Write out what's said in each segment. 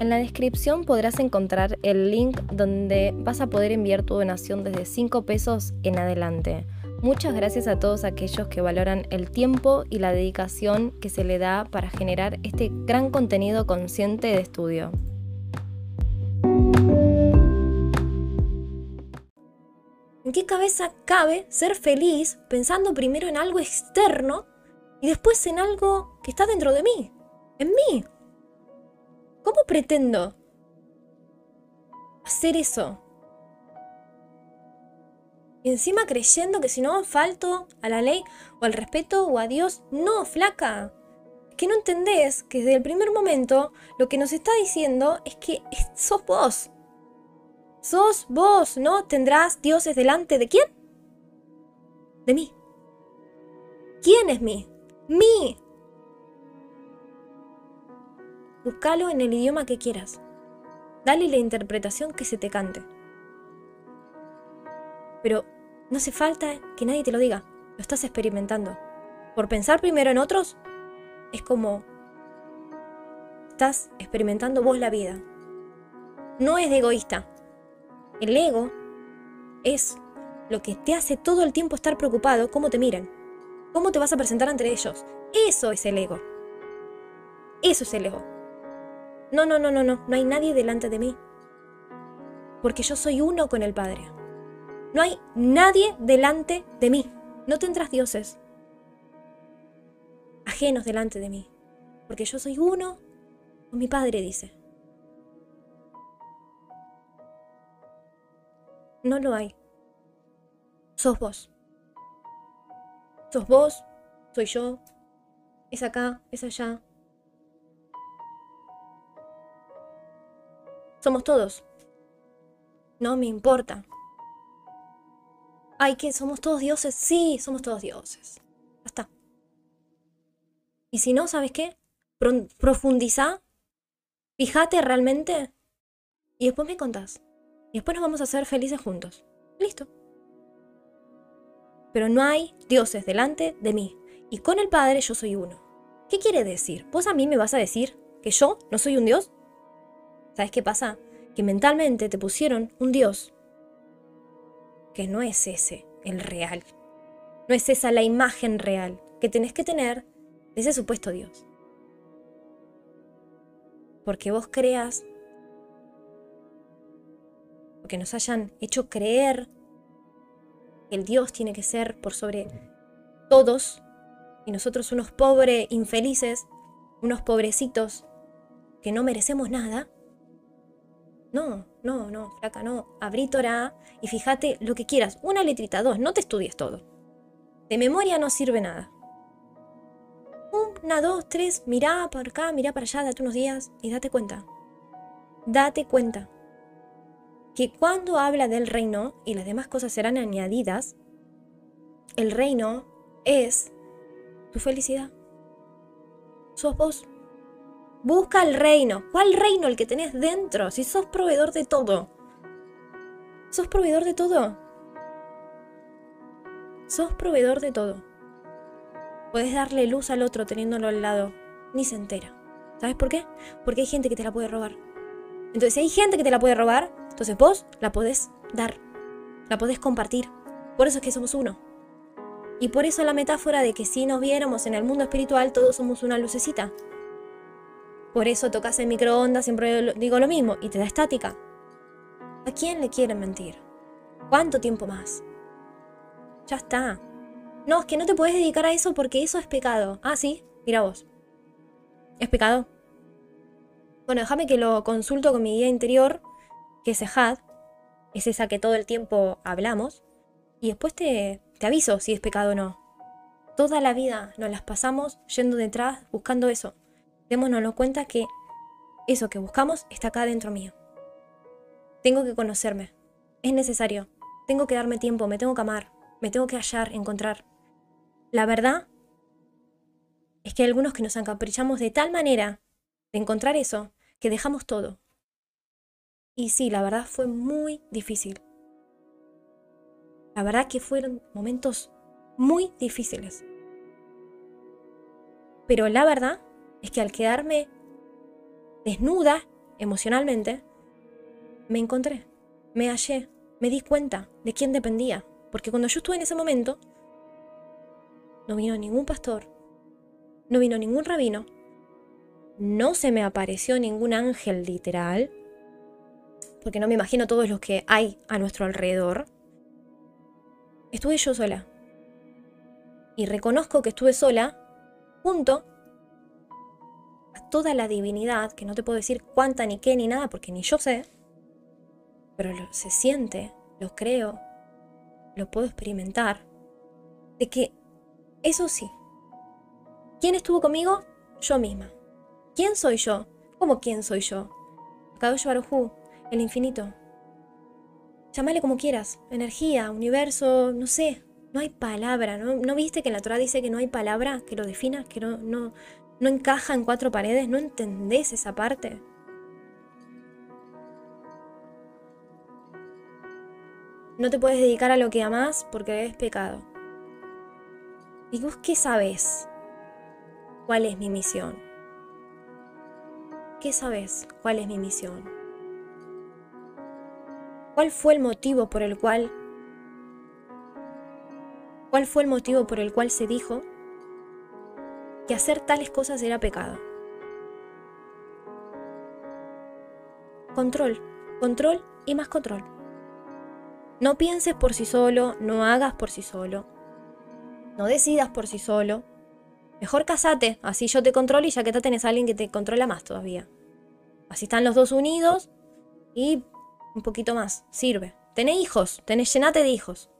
En la descripción podrás encontrar el link donde vas a poder enviar tu donación desde 5 pesos en adelante. Muchas gracias a todos aquellos que valoran el tiempo y la dedicación que se le da para generar este gran contenido consciente de estudio. ¿En qué cabeza cabe ser feliz pensando primero en algo externo y después en algo que está dentro de mí? En mí. ¿Cómo pretendo hacer eso? Y encima creyendo que si no falto a la ley o al respeto o a Dios. No, flaca. Es que no entendés que desde el primer momento lo que nos está diciendo es que sos vos. Sos vos, ¿no? Tendrás dioses delante de quién? De mí. ¿Quién es mí? Mí. Búscalo en el idioma que quieras. Dale la interpretación que se te cante. Pero no hace falta que nadie te lo diga. Lo estás experimentando. Por pensar primero en otros, es como estás experimentando vos la vida. No es de egoísta. El ego es lo que te hace todo el tiempo estar preocupado cómo te miran, cómo te vas a presentar ante ellos. Eso es el ego. Eso es el ego. No, no, no, no, no, no hay nadie delante de mí. Porque yo soy uno con el Padre. No hay nadie delante de mí. No tendrás dioses ajenos delante de mí. Porque yo soy uno con mi Padre, dice. No lo hay. Sos vos. Sos vos, soy yo, es acá, es allá. Somos todos. No me importa. Ay, que somos todos dioses. Sí, somos todos dioses. Ya está. Y si no, ¿sabes qué? profundiza, fíjate realmente y después me contás. Y después nos vamos a hacer felices juntos. Listo. Pero no hay dioses delante de mí. Y con el Padre yo soy uno. ¿Qué quiere decir? ¿Vos a mí me vas a decir que yo no soy un dios? ¿Sabes qué pasa? Que mentalmente te pusieron un dios que no es ese el real. No es esa la imagen real que tenés que tener de ese supuesto Dios. Porque vos creas que nos hayan hecho creer que el Dios tiene que ser por sobre todos y nosotros unos pobres infelices, unos pobrecitos que no merecemos nada. No, no, no, flaca, no. Abrí Torah y fíjate lo que quieras. Una letrita, dos, no te estudies todo. De memoria no sirve nada. Una, dos, tres, mirá para acá, mirá para allá, date unos días y date cuenta. Date cuenta que cuando habla del reino y las demás cosas serán añadidas, el reino es tu felicidad. Sos vos. Busca el reino. ¿Cuál reino? El que tenés dentro. Si sos proveedor de todo. Sos proveedor de todo. Sos proveedor de todo. Puedes darle luz al otro teniéndolo al lado. Ni se entera. ¿Sabes por qué? Porque hay gente que te la puede robar. Entonces, si hay gente que te la puede robar, entonces vos la podés dar, la podés compartir. Por eso es que somos uno. Y por eso la metáfora de que si nos viéramos en el mundo espiritual, todos somos una lucecita. Por eso tocas el microondas, siempre digo lo mismo, y te da estática. ¿A quién le quieren mentir? ¿Cuánto tiempo más? Ya está. No, es que no te puedes dedicar a eso porque eso es pecado. Ah, sí, mira vos. ¿Es pecado? Bueno, déjame que lo consulto con mi guía interior que es Ehad, es esa que todo el tiempo hablamos, y después te, te aviso si es pecado o no. Toda la vida nos las pasamos yendo detrás buscando eso. Démonos cuenta que eso que buscamos está acá dentro mío. Tengo que conocerme. Es necesario. Tengo que darme tiempo, me tengo que amar, me tengo que hallar, encontrar. La verdad es que hay algunos que nos encaprichamos de tal manera de encontrar eso que dejamos todo. Y sí, la verdad fue muy difícil. La verdad que fueron momentos muy difíciles. Pero la verdad es que al quedarme desnuda emocionalmente, me encontré, me hallé, me di cuenta de quién dependía. Porque cuando yo estuve en ese momento, no vino ningún pastor, no vino ningún rabino, no se me apareció ningún ángel literal, porque no me imagino todos los que hay a nuestro alrededor. Estuve yo sola. Y reconozco que estuve sola junto toda la divinidad, que no te puedo decir cuánta ni qué ni nada, porque ni yo sé, pero se siente, lo creo, lo puedo experimentar, de que eso sí, ¿quién estuvo conmigo? Yo misma. ¿Quién soy yo? ¿Cómo quién soy yo? Kadosh Baruj el infinito. Llámale como quieras, energía, universo, no sé, no hay palabra, ¿no? ¿No viste que en la Torah dice que no hay palabra que lo defina, que no, no, no encaja en cuatro paredes? ¿No entendés esa parte? No te puedes dedicar a lo que amás porque es pecado. ¿Y vos qué sabes? ¿Cuál es mi misión? ¿Qué sabes? ¿Cuál es mi misión? ¿Cuál fue el motivo por el cual ¿Cuál fue el motivo por el cual se dijo que hacer tales cosas era pecado? Control, control y más control. No pienses por sí solo, no hagas por sí solo, no decidas por sí solo. Mejor casate, así yo te controlo y ya que te tenés a alguien que te controla más todavía. Así están los dos unidos y un poquito más, sirve. Tenés hijos, tenés llenate de hijos.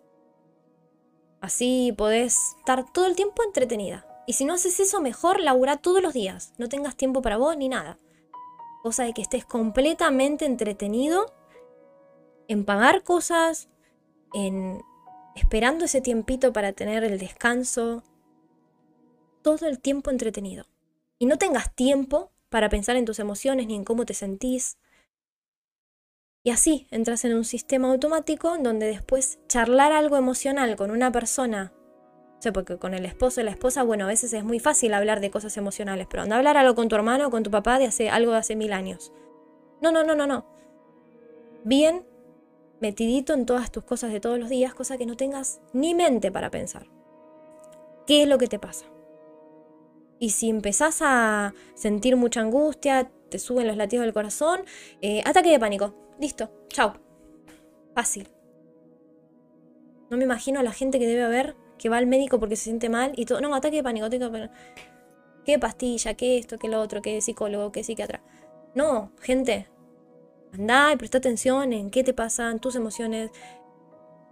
Así podés estar todo el tiempo entretenida. Y si no haces eso, mejor labura todos los días. No tengas tiempo para vos ni nada. Cosa de que estés completamente entretenido en pagar cosas, en esperando ese tiempito para tener el descanso, todo el tiempo entretenido. Y no tengas tiempo para pensar en tus emociones ni en cómo te sentís. Y así entras en un sistema automático donde después charlar algo emocional con una persona, o sea, porque con el esposo y la esposa, bueno, a veces es muy fácil hablar de cosas emocionales, pero anda a hablar algo con tu hermano o con tu papá de hace algo de hace mil años. No, no, no, no, no. Bien metidito en todas tus cosas de todos los días, cosa que no tengas ni mente para pensar. ¿Qué es lo que te pasa? Y si empezás a sentir mucha angustia, te suben los latidos del corazón, eh, ataque de pánico. Listo, chao. Fácil. No me imagino a la gente que debe haber que va al médico porque se siente mal y todo. No, ataque de pánico, ataque de pánico. ¿Qué pastilla? ¿Qué esto? ¿Qué lo otro? ¿Qué psicólogo? ¿Qué psiquiatra? No, gente, Andá y presta atención en qué te pasan, tus emociones.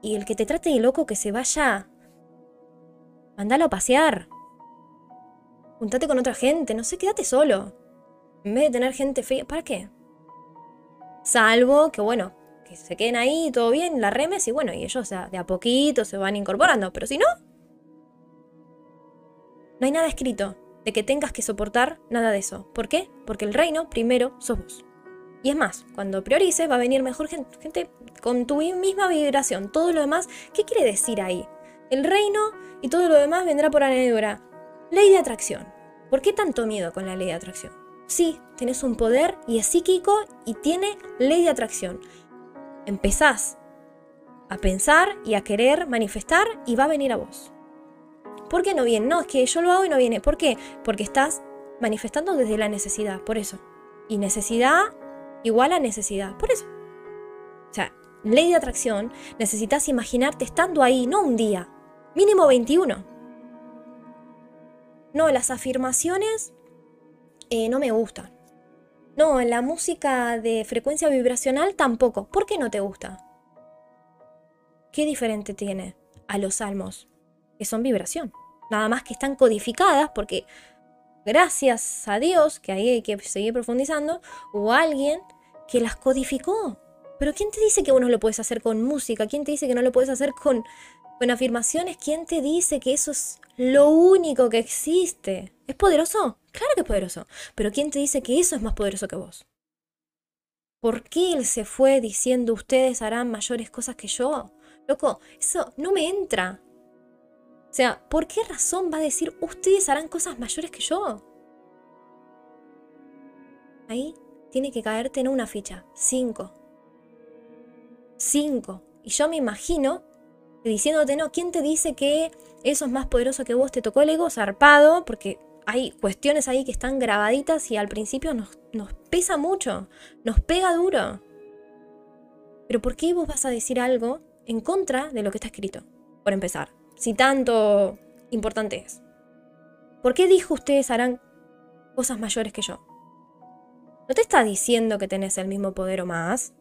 Y el que te trate de loco, que se vaya. Mandalo a pasear. Juntate con otra gente, no sé, quédate solo. En vez de tener gente fea, ¿para qué? Salvo que, bueno, que se queden ahí, todo bien, la remes y bueno, y ellos de a poquito se van incorporando. Pero si no, no hay nada escrito de que tengas que soportar nada de eso. ¿Por qué? Porque el reino primero sos vos. Y es más, cuando priorices va a venir mejor gente, con tu misma vibración. Todo lo demás, ¿qué quiere decir ahí? El reino y todo lo demás vendrá por añadidura. Ley de atracción. ¿Por qué tanto miedo con la ley de atracción? Sí, tienes un poder y es psíquico y tiene ley de atracción. Empezás a pensar y a querer manifestar y va a venir a vos. ¿Por qué no viene? No, es que yo lo hago y no viene. ¿Por qué? Porque estás manifestando desde la necesidad, por eso. Y necesidad igual a necesidad. Por eso. O sea, ley de atracción, necesitas imaginarte estando ahí, no un día, mínimo 21. No, las afirmaciones eh, no me gustan. No, la música de frecuencia vibracional tampoco. ¿Por qué no te gusta? ¿Qué diferente tiene a los salmos? Que son vibración. Nada más que están codificadas porque gracias a Dios, que ahí hay que seguir profundizando, o alguien que las codificó. Pero ¿quién te dice que uno lo puedes hacer con música? ¿Quién te dice que no lo puedes hacer con, con afirmaciones? ¿Quién te dice que eso es lo único que existe? ¿Es poderoso? Claro que es poderoso. Pero ¿quién te dice que eso es más poderoso que vos? ¿Por qué él se fue diciendo ustedes harán mayores cosas que yo? Loco, eso no me entra. O sea, ¿por qué razón va a decir ustedes harán cosas mayores que yo? Ahí tiene que caerte en una ficha. Cinco. Cinco. Y yo me imagino diciéndote, no, ¿quién te dice que eso es más poderoso que vos? Te tocó el ego zarpado, porque hay cuestiones ahí que están grabaditas y al principio nos, nos pesa mucho, nos pega duro. Pero ¿por qué vos vas a decir algo en contra de lo que está escrito? Por empezar, si tanto importante es. ¿Por qué dijo ustedes harán cosas mayores que yo? ¿No te está diciendo que tenés el mismo poder o más?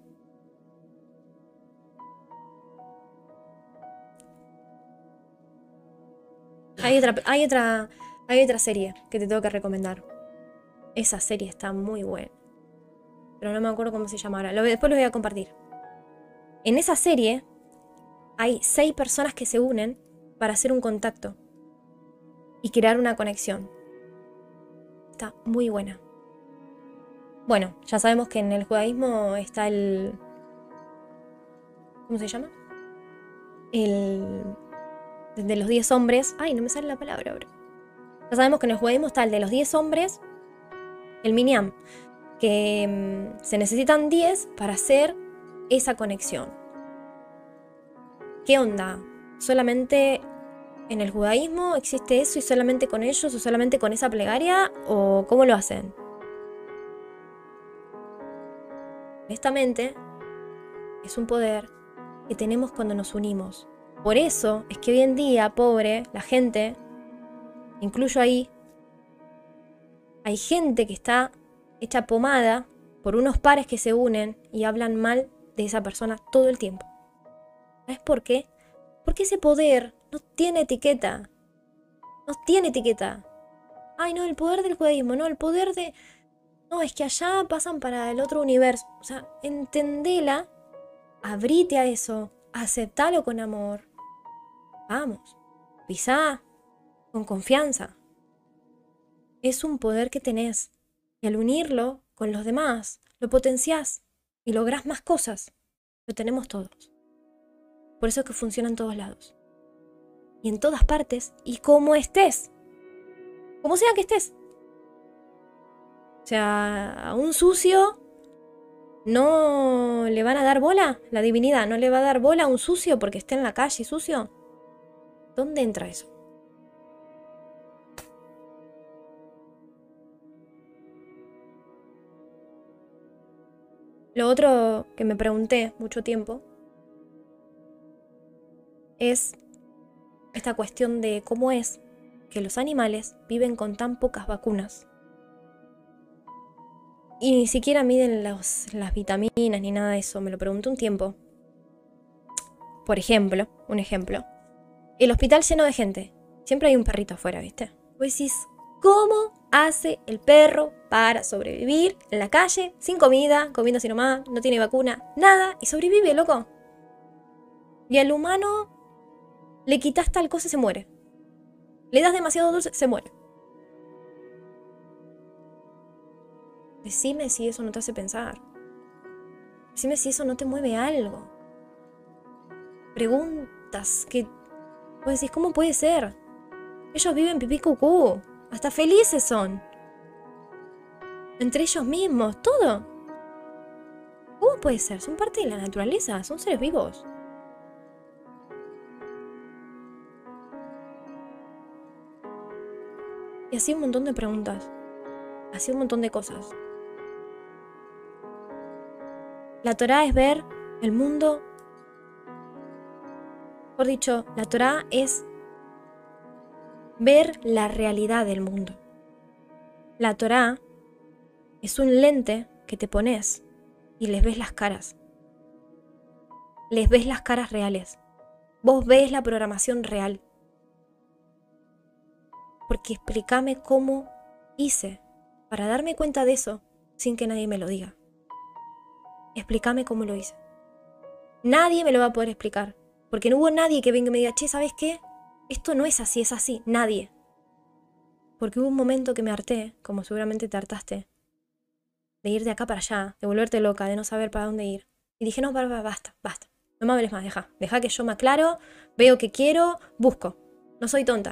Hay otra, hay otra, hay otra serie que te tengo que recomendar. Esa serie está muy buena. Pero no me acuerdo cómo se llama ahora. después lo voy a compartir. En esa serie hay seis personas que se unen para hacer un contacto y crear una conexión. Está muy buena. Bueno, ya sabemos que en el judaísmo está el... ¿Cómo se llama? El de los 10 hombres. Ay, no me sale la palabra ahora. Ya sabemos que en el judaísmo está el de los 10 hombres, el miniam, que mm, se necesitan 10 para hacer esa conexión. ¿Qué onda? ¿Solamente en el judaísmo existe eso y solamente con ellos o solamente con esa plegaria? ¿O cómo lo hacen? Honestamente, es un poder que tenemos cuando nos unimos. Por eso es que hoy en día, pobre, la gente, incluyo ahí, hay gente que está hecha pomada por unos pares que se unen y hablan mal de esa persona todo el tiempo. ¿Sabes por qué? Porque ese poder no tiene etiqueta. No tiene etiqueta. Ay, no, el poder del judaísmo, no, el poder de... No, es que allá pasan para el otro universo. O sea, entendela, abrite a eso, aceptalo con amor. Vamos, pisá con confianza. Es un poder que tenés y al unirlo con los demás, lo potenciás y lográs más cosas. Lo tenemos todos. Por eso es que funciona en todos lados. Y en todas partes y como estés. Como sea que estés. O sea, a un sucio no le van a dar bola, la divinidad no le va a dar bola a un sucio porque esté en la calle sucio. ¿Dónde entra eso? Lo otro que me pregunté mucho tiempo es esta cuestión de cómo es que los animales viven con tan pocas vacunas. Y ni siquiera miden las vitaminas ni nada de eso, me lo pregunté un tiempo. Por ejemplo, un ejemplo. El hospital lleno de gente. Siempre hay un perrito afuera, ¿viste? Vos decís, ¿cómo hace el perro para sobrevivir en la calle, sin comida, comiendo así nomás, no tiene vacuna, nada, y sobrevive, loco? Y al humano le quitas tal cosa y se muere. Le das demasiado dulce, se muere. Decime si eso no te hace pensar. Decime si eso no te mueve algo. Preguntas que Vos decís, ¿cómo puede ser? Ellos viven pipí cucú. Hasta felices son. Entre ellos mismos, todo. ¿Cómo puede ser? Son parte de la naturaleza, son seres vivos. Y así un montón de preguntas. Así un montón de cosas. La Torah es ver el mundo por dicho, la Torah es ver la realidad del mundo. La Torah es un lente que te pones y les ves las caras. Les ves las caras reales. Vos ves la programación real. Porque explícame cómo hice para darme cuenta de eso sin que nadie me lo diga. Explícame cómo lo hice. Nadie me lo va a poder explicar. Porque no hubo nadie que venga y me diga, che, ¿sabes qué? Esto no es así, es así. Nadie. Porque hubo un momento que me harté, como seguramente te hartaste, de ir de acá para allá, de volverte loca, de no saber para dónde ir. Y dije, no, basta, basta. No me hables más, deja. Deja que yo me aclaro, veo que quiero, busco. No soy tonta.